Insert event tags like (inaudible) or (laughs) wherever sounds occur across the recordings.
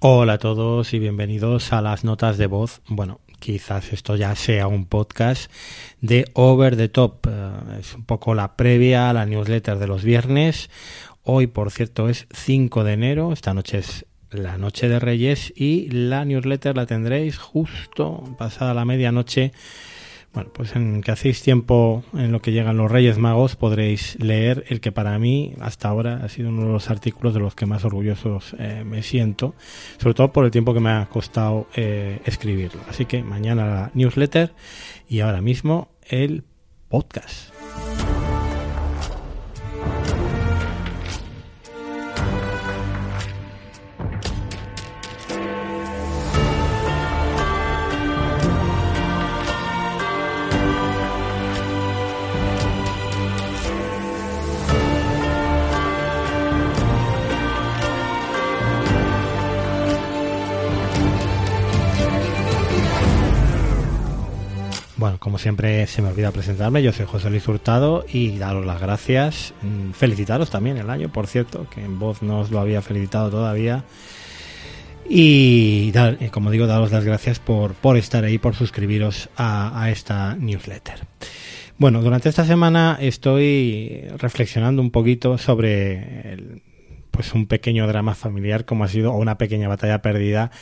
Hola a todos y bienvenidos a las notas de voz. Bueno, quizás esto ya sea un podcast de Over the Top. Eh, es un poco la previa a la newsletter de los viernes. Hoy, por cierto, es 5 de enero. Esta noche es la noche de Reyes y la newsletter la tendréis justo pasada la medianoche bueno, pues en que hacéis tiempo en lo que llegan los Reyes Magos podréis leer el que para mí hasta ahora ha sido uno de los artículos de los que más orgullosos eh, me siento, sobre todo por el tiempo que me ha costado eh, escribirlo. Así que mañana la newsletter y ahora mismo el podcast. Como siempre se me olvida presentarme, yo soy José Luis Hurtado y daros las gracias, mm, felicitaros también el año, por cierto, que en voz no os lo había felicitado todavía. Y eh, como digo, daros las gracias por, por estar ahí, por suscribiros a, esta newsletter. Bueno, durante esta semana estoy reflexionando un poquito sobre pues un pequeño drama familiar como ha sido o una pequeña batalla perdida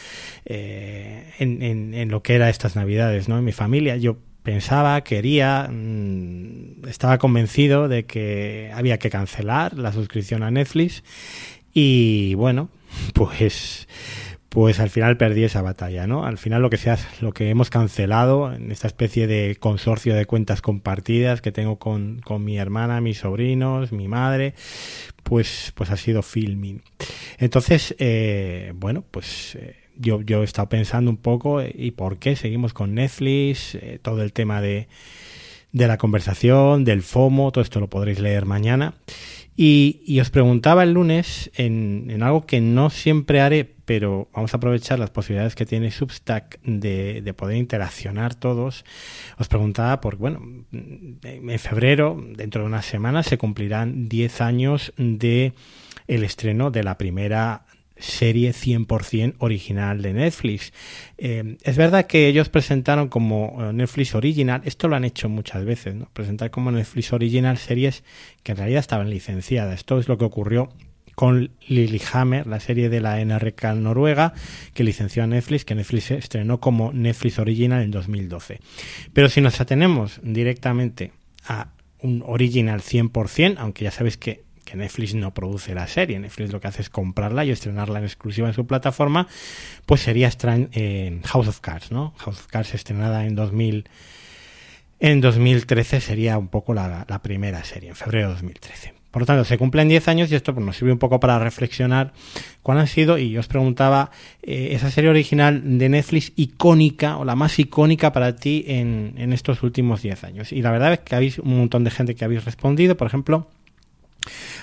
eh, en, en, lo que era estas navidades no en mi familia yo pensaba, quería, mm, estaba convencido de que había que cancelar la suscripción a Netflix y bueno, (laughs) pues pues al final perdí esa batalla, ¿no? Al final lo que sea, lo que hemos cancelado en esta especie de consorcio de cuentas compartidas que tengo con, con mi hermana, mis sobrinos, mi madre, pues, pues ha sido filming. Entonces, eh, bueno, pues eh, yo, yo he estado pensando un poco eh, y por qué seguimos con Netflix, eh, todo el tema de, de la conversación, del FOMO, todo esto lo podréis leer mañana. Y, y os preguntaba el lunes en, en, algo que no siempre haré, pero vamos a aprovechar las posibilidades que tiene Substack de, de poder interaccionar todos. Os preguntaba por, bueno, en febrero, dentro de unas semanas, se cumplirán 10 años de el estreno de la primera serie 100% original de Netflix. Eh, es verdad que ellos presentaron como eh, Netflix Original, esto lo han hecho muchas veces, ¿no? presentar como Netflix Original series que en realidad estaban licenciadas. Esto es lo que ocurrió con Lilyhammer, la serie de la NRK noruega que licenció a Netflix, que Netflix estrenó como Netflix Original en 2012. Pero si nos atenemos directamente a un original 100%, aunque ya sabéis que que Netflix no produce la serie, Netflix lo que hace es comprarla y estrenarla en exclusiva en su plataforma, pues sería eh, House of Cards, ¿no? House of Cards estrenada en 2000 en 2013 sería un poco la, primera serie, en febrero de 2013. Por lo tanto, se cumplen 10 años y esto pues, nos sirve un poco para reflexionar cuál han sido, y yo os preguntaba, eh, esa serie original de Netflix icónica o la más icónica para ti en, en estos últimos 10 años. Y la verdad es que habéis un montón de gente que habéis respondido, por ejemplo,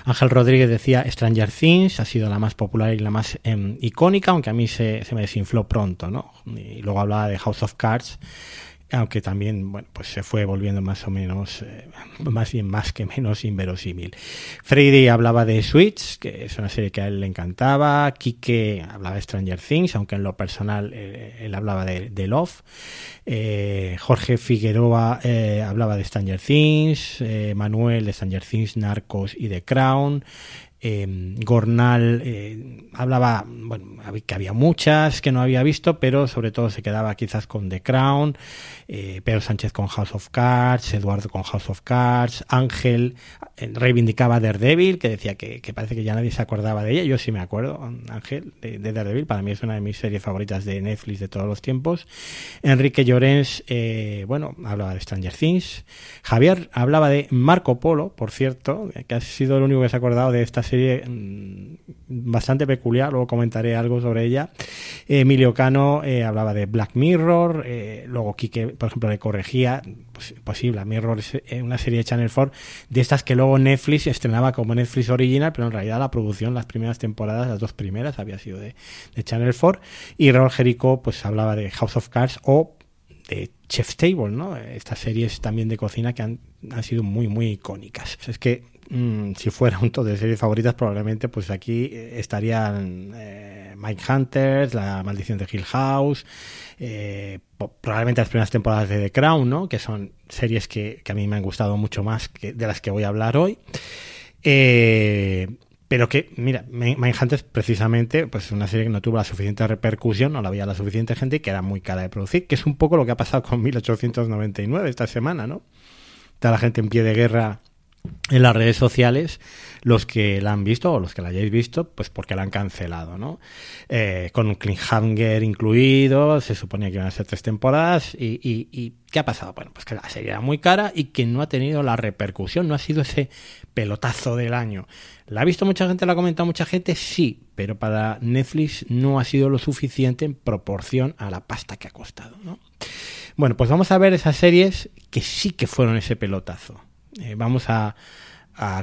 Ángel Rodríguez decía Stranger Things ha sido la más popular y la más em, icónica, aunque a mí se, se, me desinfló pronto, ¿no? Y luego hablaba de House of Cards, aunque también bueno pues se fue volviendo más o menos eh, más bien más que menos inverosímil. Freddy hablaba de Switch que es una serie que a él le encantaba. Kike hablaba de Stranger Things aunque en lo personal eh, él hablaba de, Love. Eh, Jorge Figueroa hablaba de Stranger Things. Manuel de Stranger Things Narcos y The Crown eh, Gornal eh, hablaba, bueno, que había muchas que no había visto, pero sobre todo se quedaba quizás con The Crown, eh, Pedro Sánchez con House of Cards, Eduardo con House of Cards, Ángel eh, reivindicaba Daredevil, que decía que, parece que ya nadie se acordaba de ella, yo sí me acuerdo, Ángel, de, de, Daredevil, para mí es una de mis series favoritas de Netflix de todos los tiempos. Enrique Llorens, bueno, hablaba de Stranger Things. Javier hablaba de Marco Polo, por cierto, que ha sido el único que se ha acordado de esta serie serie mm, bastante peculiar, luego comentaré algo sobre ella. Emilio Cano eh, hablaba de Black Mirror, eh, luego Quique, por ejemplo, le corregía, pues, pues Black Mirror es eh, una serie de Channel 4, de estas que luego Netflix estrenaba como Netflix original, pero en realidad la producción, las primeras temporadas, las dos primeras, había sido de, de Channel 4, y Raúl Jerico pues hablaba de House of Cards o de Chef's Table, ¿no? Estas series también de cocina que han han sido muy, muy icónicas. Es que mm, si fuera un top de series favoritas, probablemente pues aquí estarían eh, Mike Hunters, La Maldición de Hill House, eh, probablemente las primeras temporadas de The Crown, ¿no? que son series que, que, a mí me han gustado mucho más que de las que voy a hablar hoy. Eh, pero que, mira, Mindhunters precisamente, pues es una serie que no tuvo la suficiente repercusión, no la había la suficiente gente y que era muy cara de producir, que es un poco lo que ha pasado con 1899 esta semana, ¿no? Está la gente en pie de guerra en las redes sociales los que la han visto o los que la hayáis visto, pues porque la han cancelado, ¿no? Eh, con un cliffhanger incluido, se suponía que iban a ser tres temporadas y, y, ¿qué ha pasado? Bueno, pues que la serie era muy cara y que no ha tenido la repercusión, no ha sido ese pelotazo del año. ¿La ha visto mucha gente? ¿La ha comentado mucha gente? Sí, pero para Netflix no ha sido lo suficiente en proporción a la pasta que ha costado, ¿no? Bueno, pues vamos a ver esas series que sí que fueron ese pelotazo. Eh, vamos a,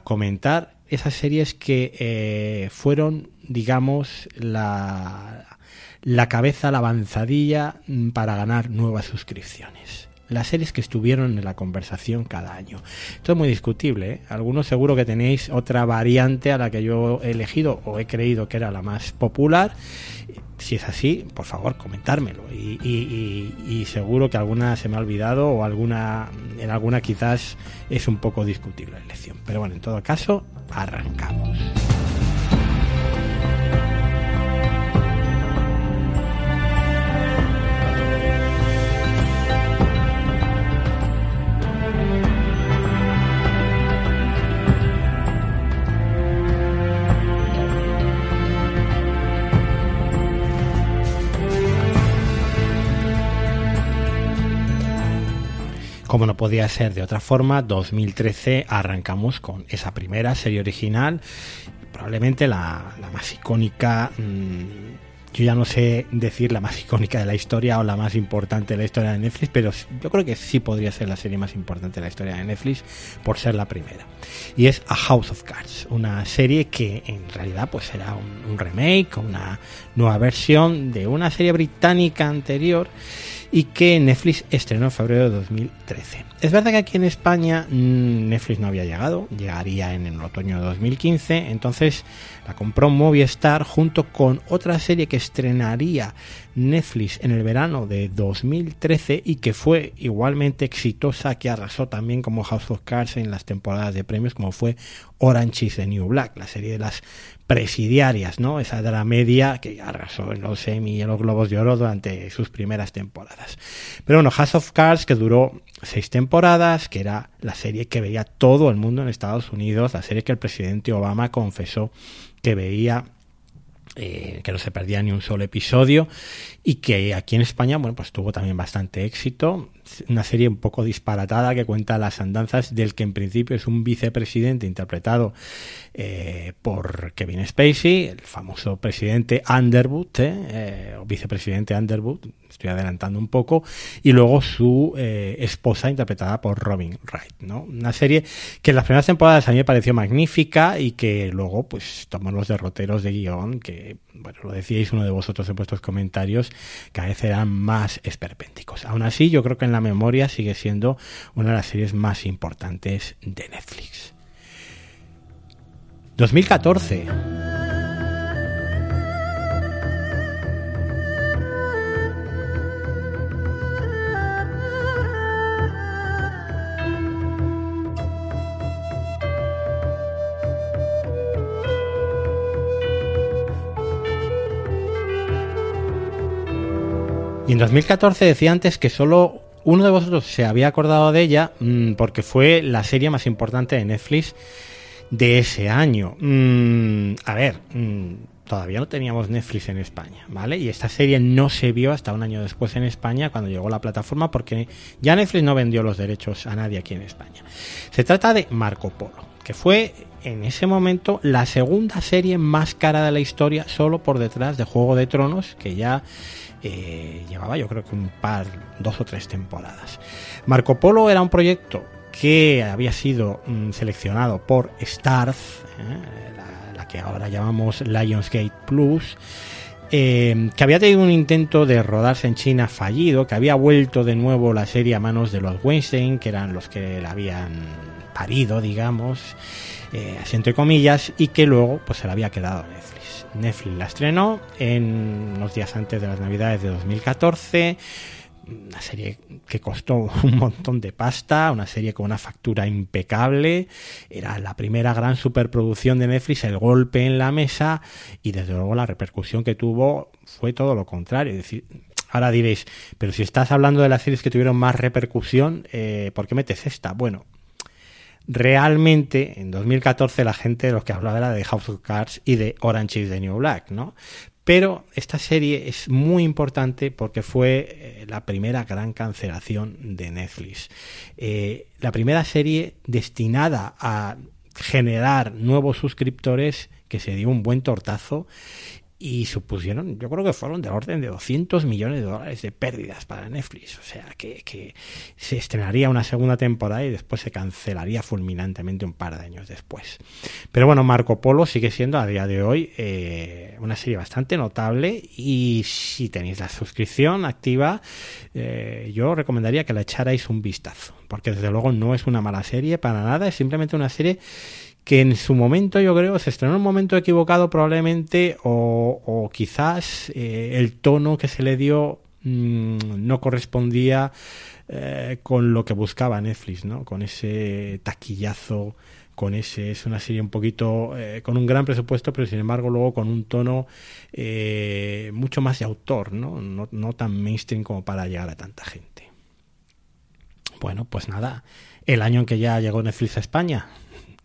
comentar esas series que eh, fueron, digamos, la, la cabeza, la avanzadilla mm, para ganar nuevas suscripciones las series que estuvieron en la conversación cada año. Esto es muy discutible. ¿eh? Algunos seguro que tenéis otra variante a la que yo he elegido o he creído que era la más popular. Si es así, por favor, comentármelo. Y, seguro que alguna se me ha olvidado o alguna en alguna quizás es un poco discutible la elección. Pero bueno, en todo caso, arrancamos. Como no podía ser de otra forma, 2013 arrancamos con esa primera serie original, probablemente la, más icónica, mm, yo ya no sé decir la más icónica de la historia o la más importante de la historia de Netflix, pero yo creo que sí podría ser la serie más importante de la historia de Netflix por ser la primera. Y es A House of Cards, una serie que en realidad pues será un, un remake, una nueva versión de una serie británica anterior y que Netflix estrenó en febrero de 2013. Es verdad que aquí en España mm, Netflix no había llegado, llegaría en el otoño de 2015, entonces la compró Movistar junto con otra serie que estrenaría Netflix en el verano de 2013 y que fue igualmente exitosa, que arrasó también como House of Cards en las temporadas de premios, como fue Orange is the New Black, la serie de las presidiarias, ¿no? Esa la media que arrasó en los Emmy y en los Globos de Oro durante sus primeras temporadas. Pero bueno, House of Cards, que duró seis temporadas, que era la serie que veía todo el mundo en Estados Unidos, la serie que el presidente Obama confesó que veía eh, que no se perdía ni un solo episodio y que aquí en España, bueno, pues tuvo también bastante éxito. Una serie un poco disparatada que cuenta las andanzas del que en principio es un vicepresidente interpretado eh, por Kevin Spacey, el famoso presidente Underwood, eh, o vicepresidente Underwood, estoy adelantando un poco, y luego su eh, esposa interpretada por Robin Wright, ¿no? Una serie que en las primeras temporadas a mí me pareció magnífica y que luego pues tomó los derroteros de guion que, bueno, lo decíais uno de vosotros en vuestros comentarios, cada vez eran más esperpénticos. Aún así, yo creo que en la memoria sigue siendo una de las series más importantes de Netflix. 2014. Y en 2014 decía antes que solo uno de vosotros se había acordado de ella mm, porque fue la serie más importante de Netflix de ese año. Mm, a ver, mm, todavía no teníamos Netflix en España, ¿vale? Y esta serie no se vio hasta un año después en España cuando llegó la plataforma porque ya Netflix no vendió los derechos a nadie aquí en España. Se trata de Marco Polo, que fue en ese momento la segunda serie más cara de la historia, solo por detrás de Juego de Tronos, que ya eh, llevaba yo creo que un par, dos o tres temporadas. Marco Polo era un proyecto que había sido mm, seleccionado por Starz, eh, la, que ahora llamamos Lionsgate Plus, eh, que había tenido un intento de rodarse en China fallido, que había vuelto de nuevo la serie a manos de los Weinstein, que eran los que la habían parido, digamos, entre comillas, y que luego pues se la había quedado Netflix. Netflix la estrenó en unos días antes de las Navidades de 2014 una serie que costó (laughs) un montón de pasta, una serie con una factura impecable, era la primera gran superproducción de Netflix, el golpe en la mesa y desde luego la repercusión que tuvo fue todo lo contrario. Es decir, ahora diréis, pero si estás hablando de las series que tuvieron más repercusión, eh, ¿por qué metes esta? Bueno, realmente en 2014 la gente de los que hablaba era de House of Cards y de Orange is the New Black, ¿no? Pero esta serie es muy importante porque fue eh, la primera gran cancelación de Netflix. Eh, la primera serie destinada a generar nuevos suscriptores que se dio un buen tortazo y supusieron, yo creo que fueron del orden de 200 millones de dólares de pérdidas para Netflix. O sea, que, se estrenaría una segunda temporada y después se cancelaría fulminantemente un par de años después. Pero bueno, Marco Polo sigue siendo a día de hoy eh, una serie bastante notable y si tenéis la suscripción activa, eh, yo recomendaría que la echarais un vistazo, porque desde luego no es una mala serie para nada, es simplemente una serie que en su momento yo creo se estrenó en un momento equivocado probablemente o, quizás eh, el tono que se le dio mm, no correspondía eh, con lo que buscaba Netflix, ¿no? Con ese taquillazo, con ese es una serie un poquito eh, con un gran presupuesto, pero sin embargo luego con un tono mucho más de autor, ¿no? ¿no? No tan mainstream como para llegar a tanta gente. Bueno, pues nada, el año en que ya llegó Netflix a España,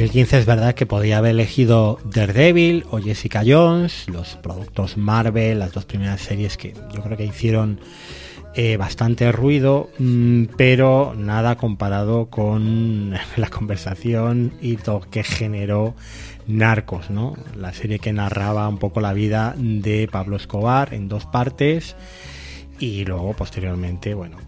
2015 es verdad que podía haber elegido Daredevil o Jessica Jones, los productos Marvel, las dos primeras series que yo creo que hicieron eh, bastante ruido, mm, pero nada comparado con (laughs) la conversación y lo que generó Narcos, ¿no? La serie que narraba un poco la vida de Pablo Escobar en dos partes y luego posteriormente, bueno,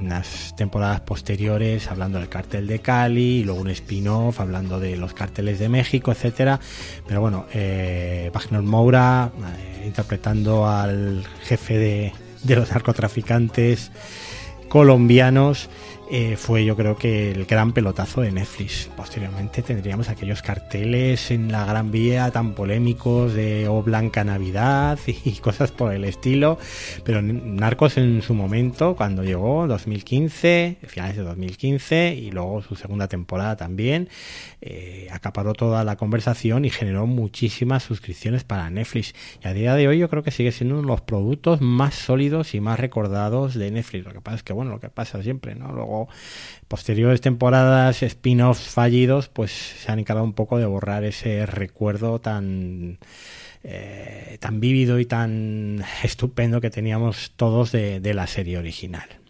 unas temporadas posteriores hablando del cartel de Cali y luego un spin-off hablando de los carteles de México, etcétera. Pero bueno, eh, Wagner Moura eh, interpretando al jefe de, de los narcotraficantes colombianos eh, fue yo creo que el gran pelotazo de Netflix. Posteriormente tendríamos aquellos carteles en la Gran Vía tan polémicos de O Blanca Navidad (laughs) y cosas por el estilo. Pero Narcos en su momento, cuando llegó, 2015, finales de 2015, y luego su segunda temporada también, eh, acaparó toda la conversación y generó muchísimas suscripciones para Netflix. Y a día de hoy yo creo que sigue siendo uno de los productos más sólidos y más recordados de Netflix. Lo que pasa es que, bueno, lo que pasa siempre, ¿no? Posteriores temporadas, spin-offs fallidos, pues se han encargado un poco de borrar ese recuerdo tan, eh, tan vívido y tan estupendo que teníamos todos de la serie original.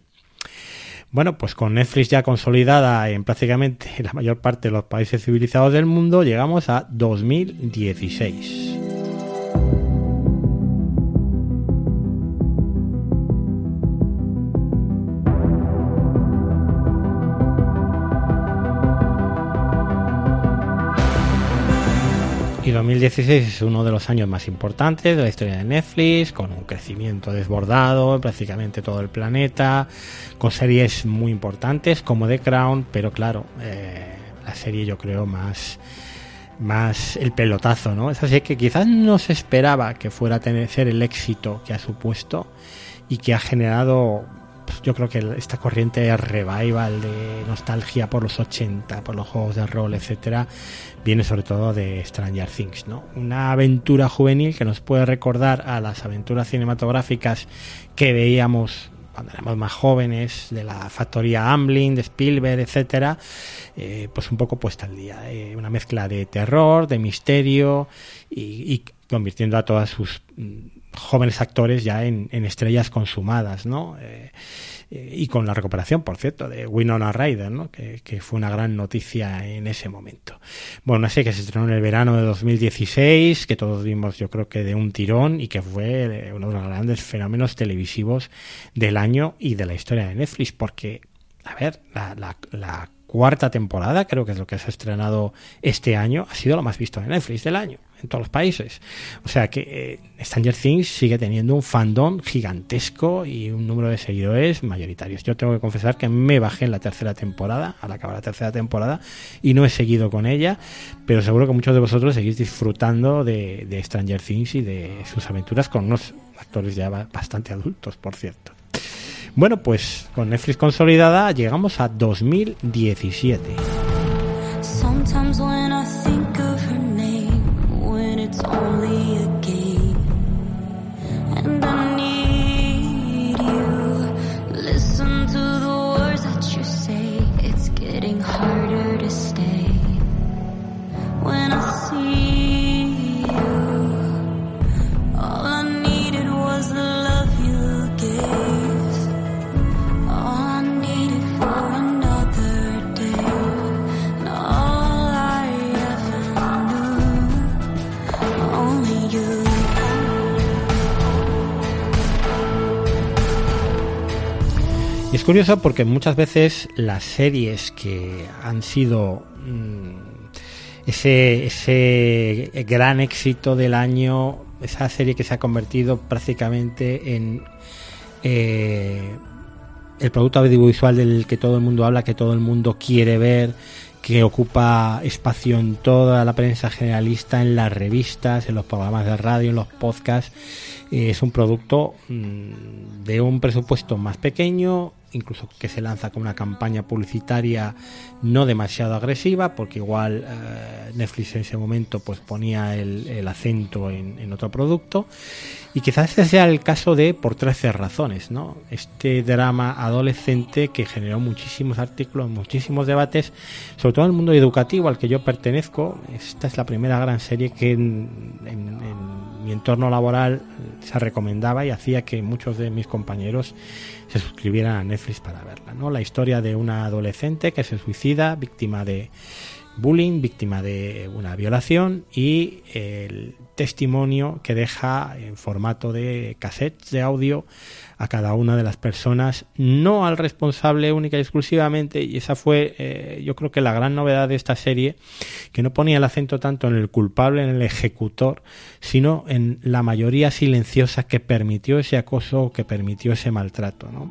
Bueno, pues con Netflix ya consolidada en prácticamente (laughs) la mayor parte de los países civilizados del mundo, llegamos a 2016. Y 2016 es uno de los años más importantes de la historia de Netflix, con un crecimiento desbordado en prácticamente todo el planeta, con series muy importantes como The Crown, pero claro, eh, la serie yo creo más más el pelotazo, ¿no? Es así que quizás no se esperaba que fuera a tener ser el éxito que ha supuesto y que ha generado yo creo que esta corriente de revival, de nostalgia por los 80, por los juegos de rol, etcétera, viene sobre todo de Stranger Things, ¿no? Una aventura juvenil que nos puede recordar a las aventuras cinematográficas que veíamos cuando éramos más jóvenes, de la factoría Amblin, de Spielberg, etcétera, eh, pues un poco puesta al día. una mezcla de terror, de misterio y, convirtiendo a todas sus mm, jóvenes actores ya en, estrellas consumadas, ¿no? Y con la recuperación, por cierto, de Winona Ryder, ¿no? que, fue una gran noticia en ese momento. Bueno, serie que se estrenó en el verano de 2016, que todos vimos yo creo que de un tirón y que fue uno de los grandes fenómenos televisivos del año y de la historia de Netflix, porque, a ver, la, la cuarta temporada, creo que es lo que se ha estrenado este año, ha sido lo más visto de Netflix del año en todos los países. O sea que eh, Stranger Things sigue teniendo un fandom gigantesco y un número de seguidores mayoritarios. Yo tengo que confesar que me bajé en la tercera temporada, al acabar la tercera temporada, y no he seguido con ella, pero seguro que muchos de vosotros seguís disfrutando de, Stranger Things y de sus aventuras con unos actores ya bastante adultos, por cierto. Bueno, pues con Netflix consolidada llegamos a 2017. es curioso porque muchas veces las series que han sido mm, ese, ese gran éxito del año, esa serie que se ha convertido prácticamente en eh, el producto audiovisual del que todo el mundo habla, que todo el mundo quiere ver, que ocupa espacio en toda la prensa generalista, en las revistas, en los programas de radio, en los podcasts. Es un producto mm, de un presupuesto más pequeño, incluso que se lanza con una campaña publicitaria no demasiado agresiva, porque igual eh, Netflix en ese momento pues ponía el, acento en, otro producto. Y quizás ese sea el caso de por 13 razones, ¿no? Este drama adolescente que generó muchísimos artículos, muchísimos debates, sobre todo en el mundo educativo al que yo pertenezco. Esta es la primera gran serie que en, en mi entorno laboral se recomendaba y hacía que muchos de mis compañeros se suscribieran a Netflix para verla. ¿no? La historia de una adolescente que se suicida, víctima de bullying, víctima de una violación y el testimonio que deja en formato de cassettes de audio a cada una de las personas, no al responsable única y exclusivamente, y esa fue eh, yo creo que la gran novedad de esta serie, que no ponía el acento tanto en el culpable, en el ejecutor, sino en la mayoría silenciosa que permitió ese acoso, que permitió ese maltrato. ¿no?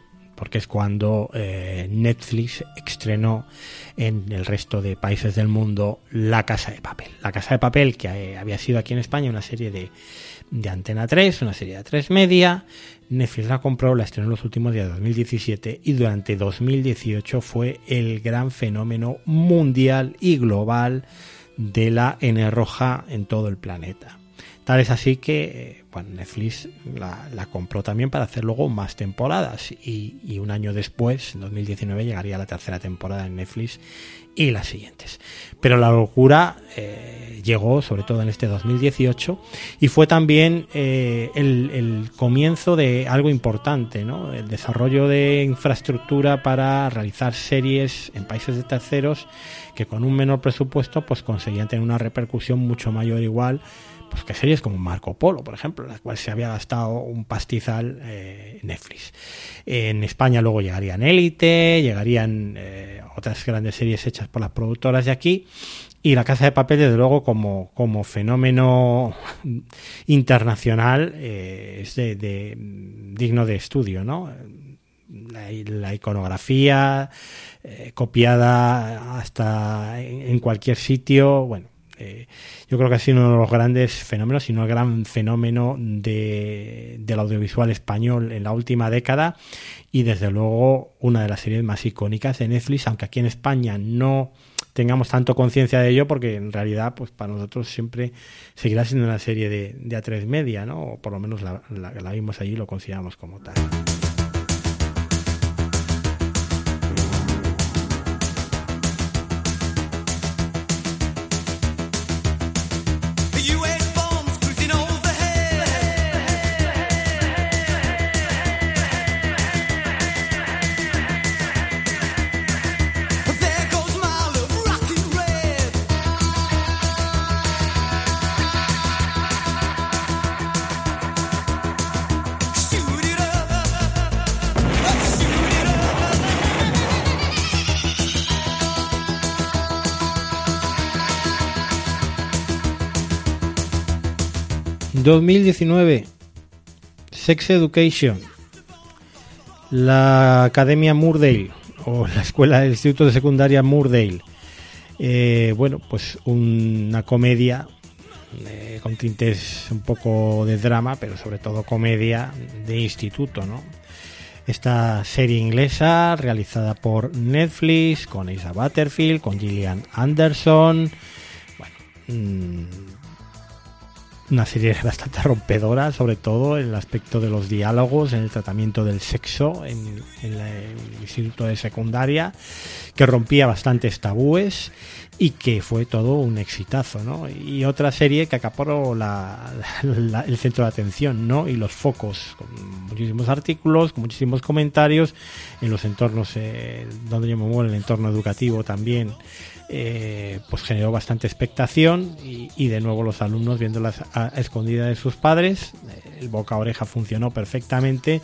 porque es cuando eh, Netflix estrenó en el resto de países del mundo La Casa de Papel. La Casa de Papel, que eh, había sido aquí en España una serie de, de Antena 3, una serie de 3 media. Netflix la compró, la estrenó en los últimos días de 2017 y durante 2018 fue el gran fenómeno mundial y global de la N roja en todo el planeta. Tal es así que bueno, Netflix la, compró también para hacer luego más temporadas y, un año después, en 2019, llegaría la tercera temporada en Netflix y las siguientes. Pero la locura eh, llegó sobre todo en este 2018 y fue también eh, el, el, comienzo de algo importante, ¿no? el desarrollo de infraestructura para realizar series en países de terceros que con un menor presupuesto pues conseguían tener una repercusión mucho mayor igual pues que series como Marco Polo, por ejemplo, en las cuales se había gastado un pastizal eh, Netflix. En España luego llegarían Élite, llegarían eh, otras grandes series hechas por las productoras de aquí, y La Casa de Papel, desde luego, como, como fenómeno (laughs) internacional, eh, es de, digno de estudio, ¿no? la, iconografía copiada hasta en, cualquier sitio. Bueno, yo creo que ha sido uno de los grandes fenómenos, si no el gran fenómeno de, del audiovisual español en la última década y desde luego una de las series más icónicas de Netflix, aunque aquí en España no tengamos tanto conciencia de ello porque en realidad pues para nosotros siempre seguirá siendo una serie de, de A3 media, ¿no? O por lo menos la, la, la vimos allí y lo consideramos como tal. 2019, Sex Education, la Academia Moordale o la Escuela del Instituto de Secundaria Moordale. Eh, bueno, pues una comedia eh, con tintes un poco de drama, pero sobre todo comedia de instituto, ¿no? Esta serie inglesa realizada por Netflix con Isa Butterfield, con Gillian Anderson. Bueno, mm, una serie (laughs) bastante rompedora, sobre todo en el aspecto de los diálogos, en el tratamiento del sexo en, el instituto de secundaria, que rompía bastantes tabúes y que fue todo un exitazo, ¿no? Y otra serie que acaparó el centro de atención, ¿no? Y los focos, con muchísimos artículos, con muchísimos comentarios, en los entornos eh, donde yo me muevo, en el entorno educativo también, eh, pues generó bastante expectación y, de nuevo los alumnos viéndolas a, escondida de sus padres. El boca a oreja funcionó perfectamente.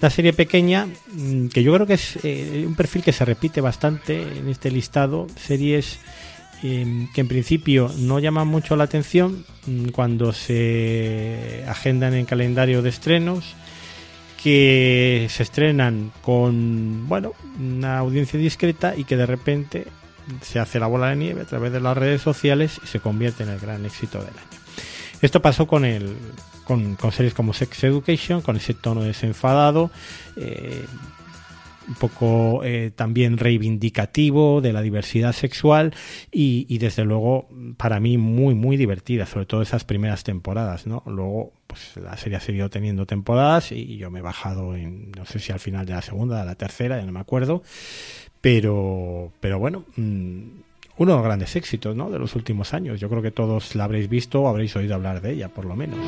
La serie pequeña, mm, que yo creo que es eh, un perfil que se repite bastante en este listado, series em, que en principio no llaman mucho la atención mm, cuando se agendan en calendario de estrenos que se estrenan con bueno una audiencia discreta y que de repente se hace la bola de nieve a través de las redes sociales y se convierte en el gran éxito del año. Esto pasó con el con, series como Sex Education, con ese tono desenfadado, eh, un poco eh, también reivindicativo de la diversidad sexual y, desde luego para mí muy muy divertida, sobre todo esas primeras temporadas, ¿no? Luego pues la serie ha seguido teniendo temporadas y yo me he bajado en no sé si al final de la segunda, de la tercera, ya no me acuerdo, pero, pero bueno, mm, uno de los grandes éxitos ¿no? de los últimos años. Yo creo que todos la habréis visto o habréis oído hablar de ella, por lo menos.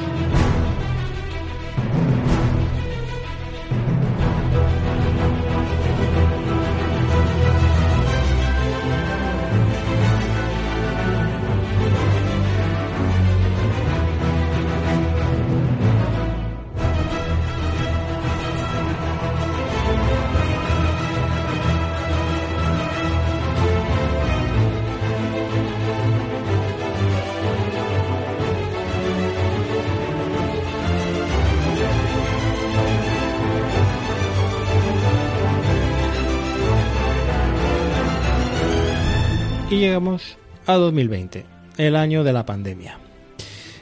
Llegamos a 2020, el año de la pandemia.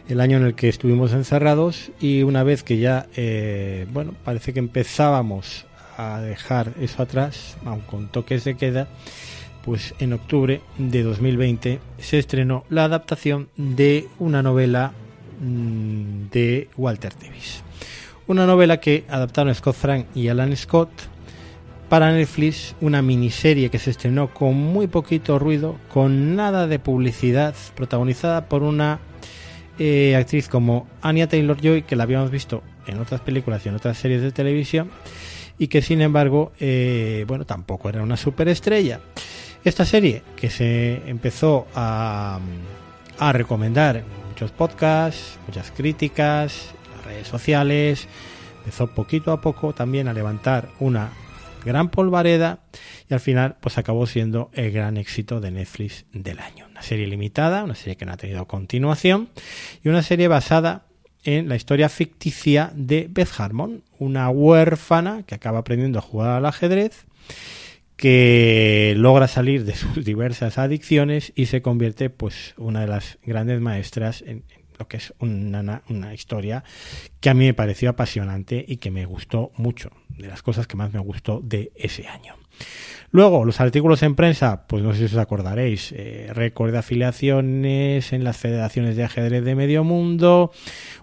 El año en el que estuvimos encerrados y una vez que ya, eh, bueno, parece que empezábamos a dejar eso atrás, aun con toques de queda, pues en octubre de 2020 se estrenó la adaptación de una novela mm, de Walter Davis. Una novela que adaptaron Scott Frank y Alan Scott para Netflix una miniserie que se estrenó con muy poquito ruido, con nada de publicidad, protagonizada por una eh, actriz como Anya Taylor Joy, que la habíamos visto en otras películas y en otras series de televisión, y que sin embargo, eh, bueno, tampoco era una superestrella. Esta serie que se empezó a, recomendar en muchos podcasts, muchas críticas, redes sociales, empezó poquito a poco también a levantar una gran polvareda y al final pues acabó siendo el gran éxito de Netflix del año. Una serie limitada, una serie que no ha tenido continuación y una serie basada en la historia ficticia de Beth Harmon, una huérfana que acaba aprendiendo a jugar al ajedrez, que logra salir de sus (laughs) diversas adicciones y se convierte pues una de las grandes maestras en, lo que es una, una, historia que a mí me pareció apasionante y que me gustó mucho, de las cosas que más me gustó de ese año. Luego, los artículos en prensa, pues no sé si os acordaréis, eh, récord de afiliaciones en las federaciones de ajedrez de medio mundo,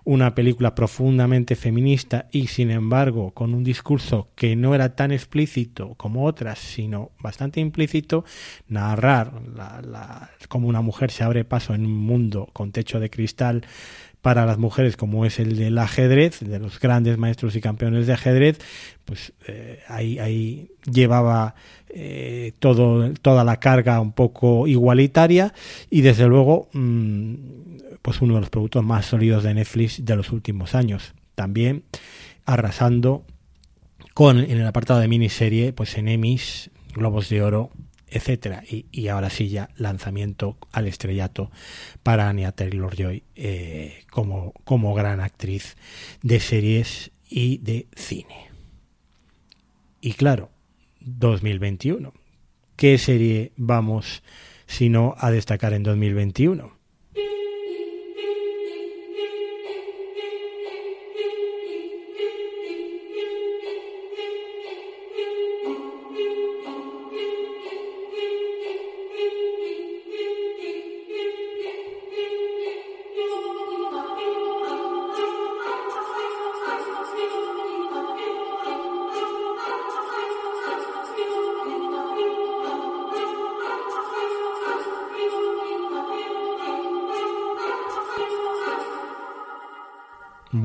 una película profundamente feminista y sin embargo con un discurso que no era tan explícito como otras, sino bastante implícito, narrar la, cómo una mujer se abre paso en un mundo con techo de cristal para las mujeres como es el del ajedrez, de los grandes maestros y campeones de ajedrez, pues eh, ahí, ahí llevaba eh, todo, toda la carga un poco igualitaria y desde luego mm, pues uno de los productos más sólidos de Netflix de los últimos años. También arrasando con en el apartado de miniserie pues en Emmys, Globos de Oro, etcétera. Y, ahora sí ya lanzamiento al estrellato para Anya Taylor Joy eh, como, como gran actriz de series y de cine. Y claro 2021 qué serie vamos sino a destacar en 2021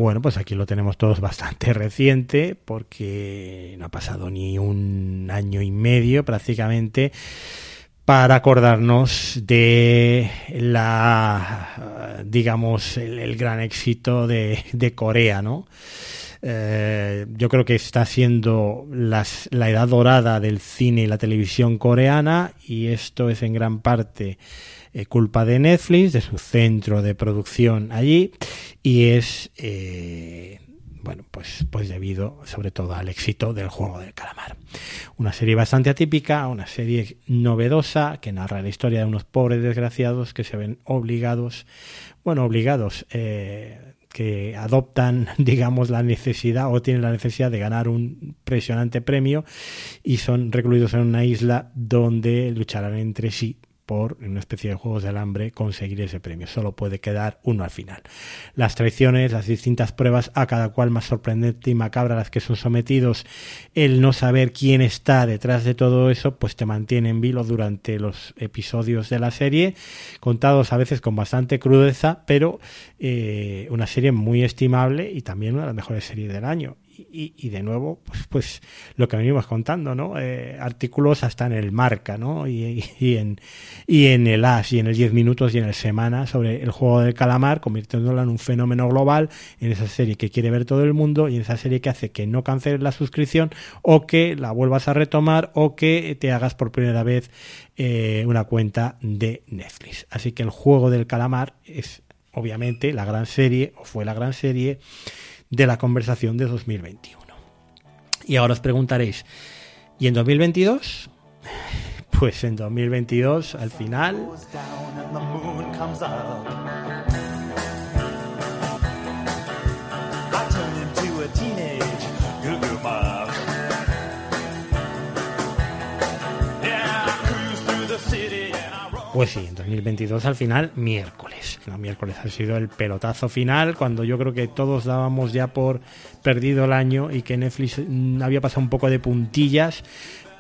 Bueno, pues aquí lo tenemos todos (laughs) bastante reciente porque no ha pasado ni un año y medio prácticamente para acordarnos de la, digamos, el, gran éxito de, Corea, ¿no? Eh, yo creo que está siendo la edad dorada del cine y la televisión coreana y esto es en gran parte eh, culpa de Netflix, de su centro de producción allí, y es, eh, bueno, pues, pues debido sobre todo al éxito del juego del calamar. Una serie bastante atípica, una serie novedosa que narra la historia de unos pobres desgraciados que se ven obligados, bueno, obligados, eh, que adoptan, (laughs) digamos, la necesidad o tienen la necesidad de ganar un impresionante premio y son recluidos en una isla donde lucharán entre sí por una especie de juegos de alambre conseguir ese premio. Solo puede quedar uno al final. Las traiciones, las distintas pruebas, a cada cual más sorprendente y macabra las que son sometidos, el no saber quién está detrás de todo eso, pues te mantiene en vilo durante los episodios de la serie, contados a veces con bastante crudeza, pero eh, una serie muy estimable y también una de las mejores series del año y, de nuevo, pues, pues lo que venimos contando, ¿no? Eh, artículos hasta en el Marca, ¿no? Y, en, y en el As, y en el 10 minutos y en el Semana sobre el juego del calamar, convirtiéndolo en un fenómeno global, en esa serie que quiere ver todo el mundo y en esa serie que hace que no canceles la suscripción o que la vuelvas a retomar o que te hagas por primera vez eh, una cuenta de Netflix. Así que el juego del calamar es obviamente la gran serie, o fue la gran serie, de la conversación de 2021. Y ahora os preguntaréis, ¿y en 2022? Pues en 2022, al final... Pues sí, en 2022 al final, miércoles. Miércoles ha sido el pelotazo final, cuando yo creo que todos dábamos ya por perdido el año y que Netflix mm, había pasado un poco de puntillas.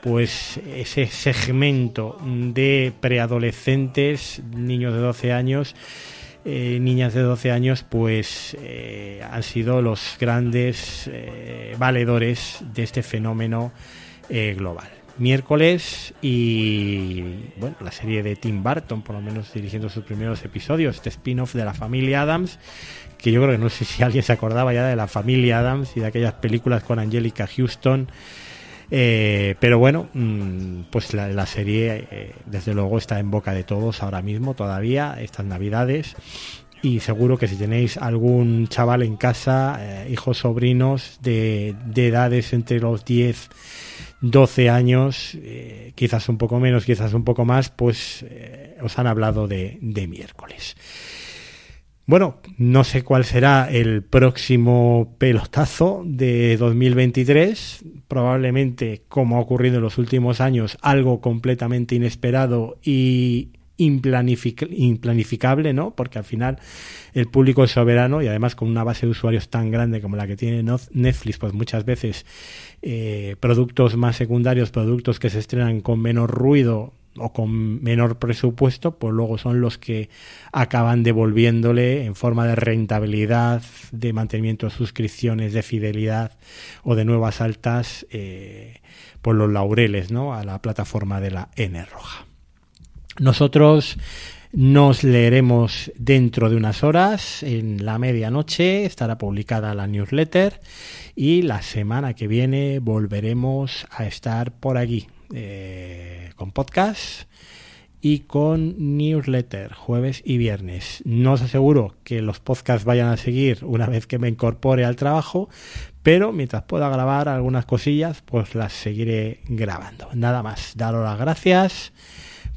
Pues ese segmento de preadolescentes, niños de 12 años, eh, niñas de 12 años, pues eh, han sido los grandes eh, valedores de este fenómeno global miércoles y bueno, la serie de Tim Burton, por lo menos dirigiendo sus primeros episodios, este spin-off de la familia Adams, que yo creo que no sé si alguien se acordaba ya de la familia Adams y de aquellas películas con Angelica Houston. Eh, pero bueno, mm, pues la, serie eh, desde luego está en boca de todos ahora mismo todavía, estas navidades. y seguro que si tenéis algún chaval en casa, eh, hijos, sobrinos de, edades entre los 10 12 años, eh, quizás un poco menos, quizás un poco más, pues eh, os han hablado de, de, miércoles. Bueno, no sé cuál será el próximo pelotazo de 2023. Probablemente, como ha ocurrido en los últimos años, algo completamente inesperado y implanificable, ¿no? Porque al final el público es soberano y además con una base de usuarios tan grande como la que tiene Netflix, pues muchas veces eh, productos más secundarios, productos que se estrenan con menos ruido o con menor presupuesto, pues luego son los que acaban devolviéndole en forma de rentabilidad, de mantenimiento de suscripciones, de fidelidad o de nuevas altas, eh, por los laureles, ¿no? A la plataforma de la N roja. Nosotros nos leeremos dentro de unas horas, en la medianoche estará publicada la newsletter y la semana que viene volveremos a estar por aquí eh, con podcast y con newsletter jueves y viernes. No os aseguro que los podcasts vayan a seguir una vez que me incorpore al trabajo, pero mientras pueda grabar algunas cosillas, pues las seguiré grabando. Nada más, daros las gracias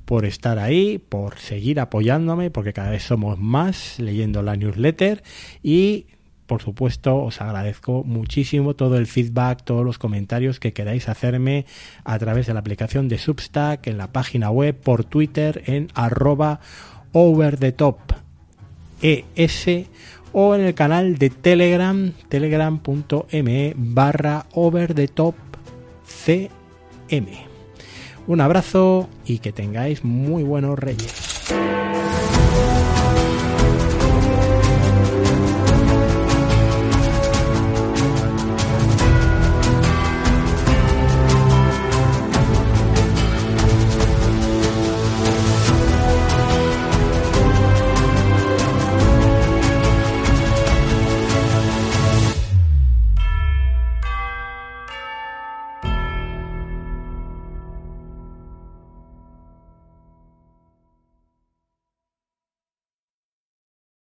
por estar ahí, por seguir apoyándome, porque cada vez somos más leyendo la newsletter y por supuesto os agradezco muchísimo todo el feedback, todos los comentarios que queráis hacerme a través de la aplicación de Substack, en la página web, por Twitter, en arroba over es o en el canal de Telegram, telegram.me barra over. Un abrazo y que tengáis muy buenos reyes.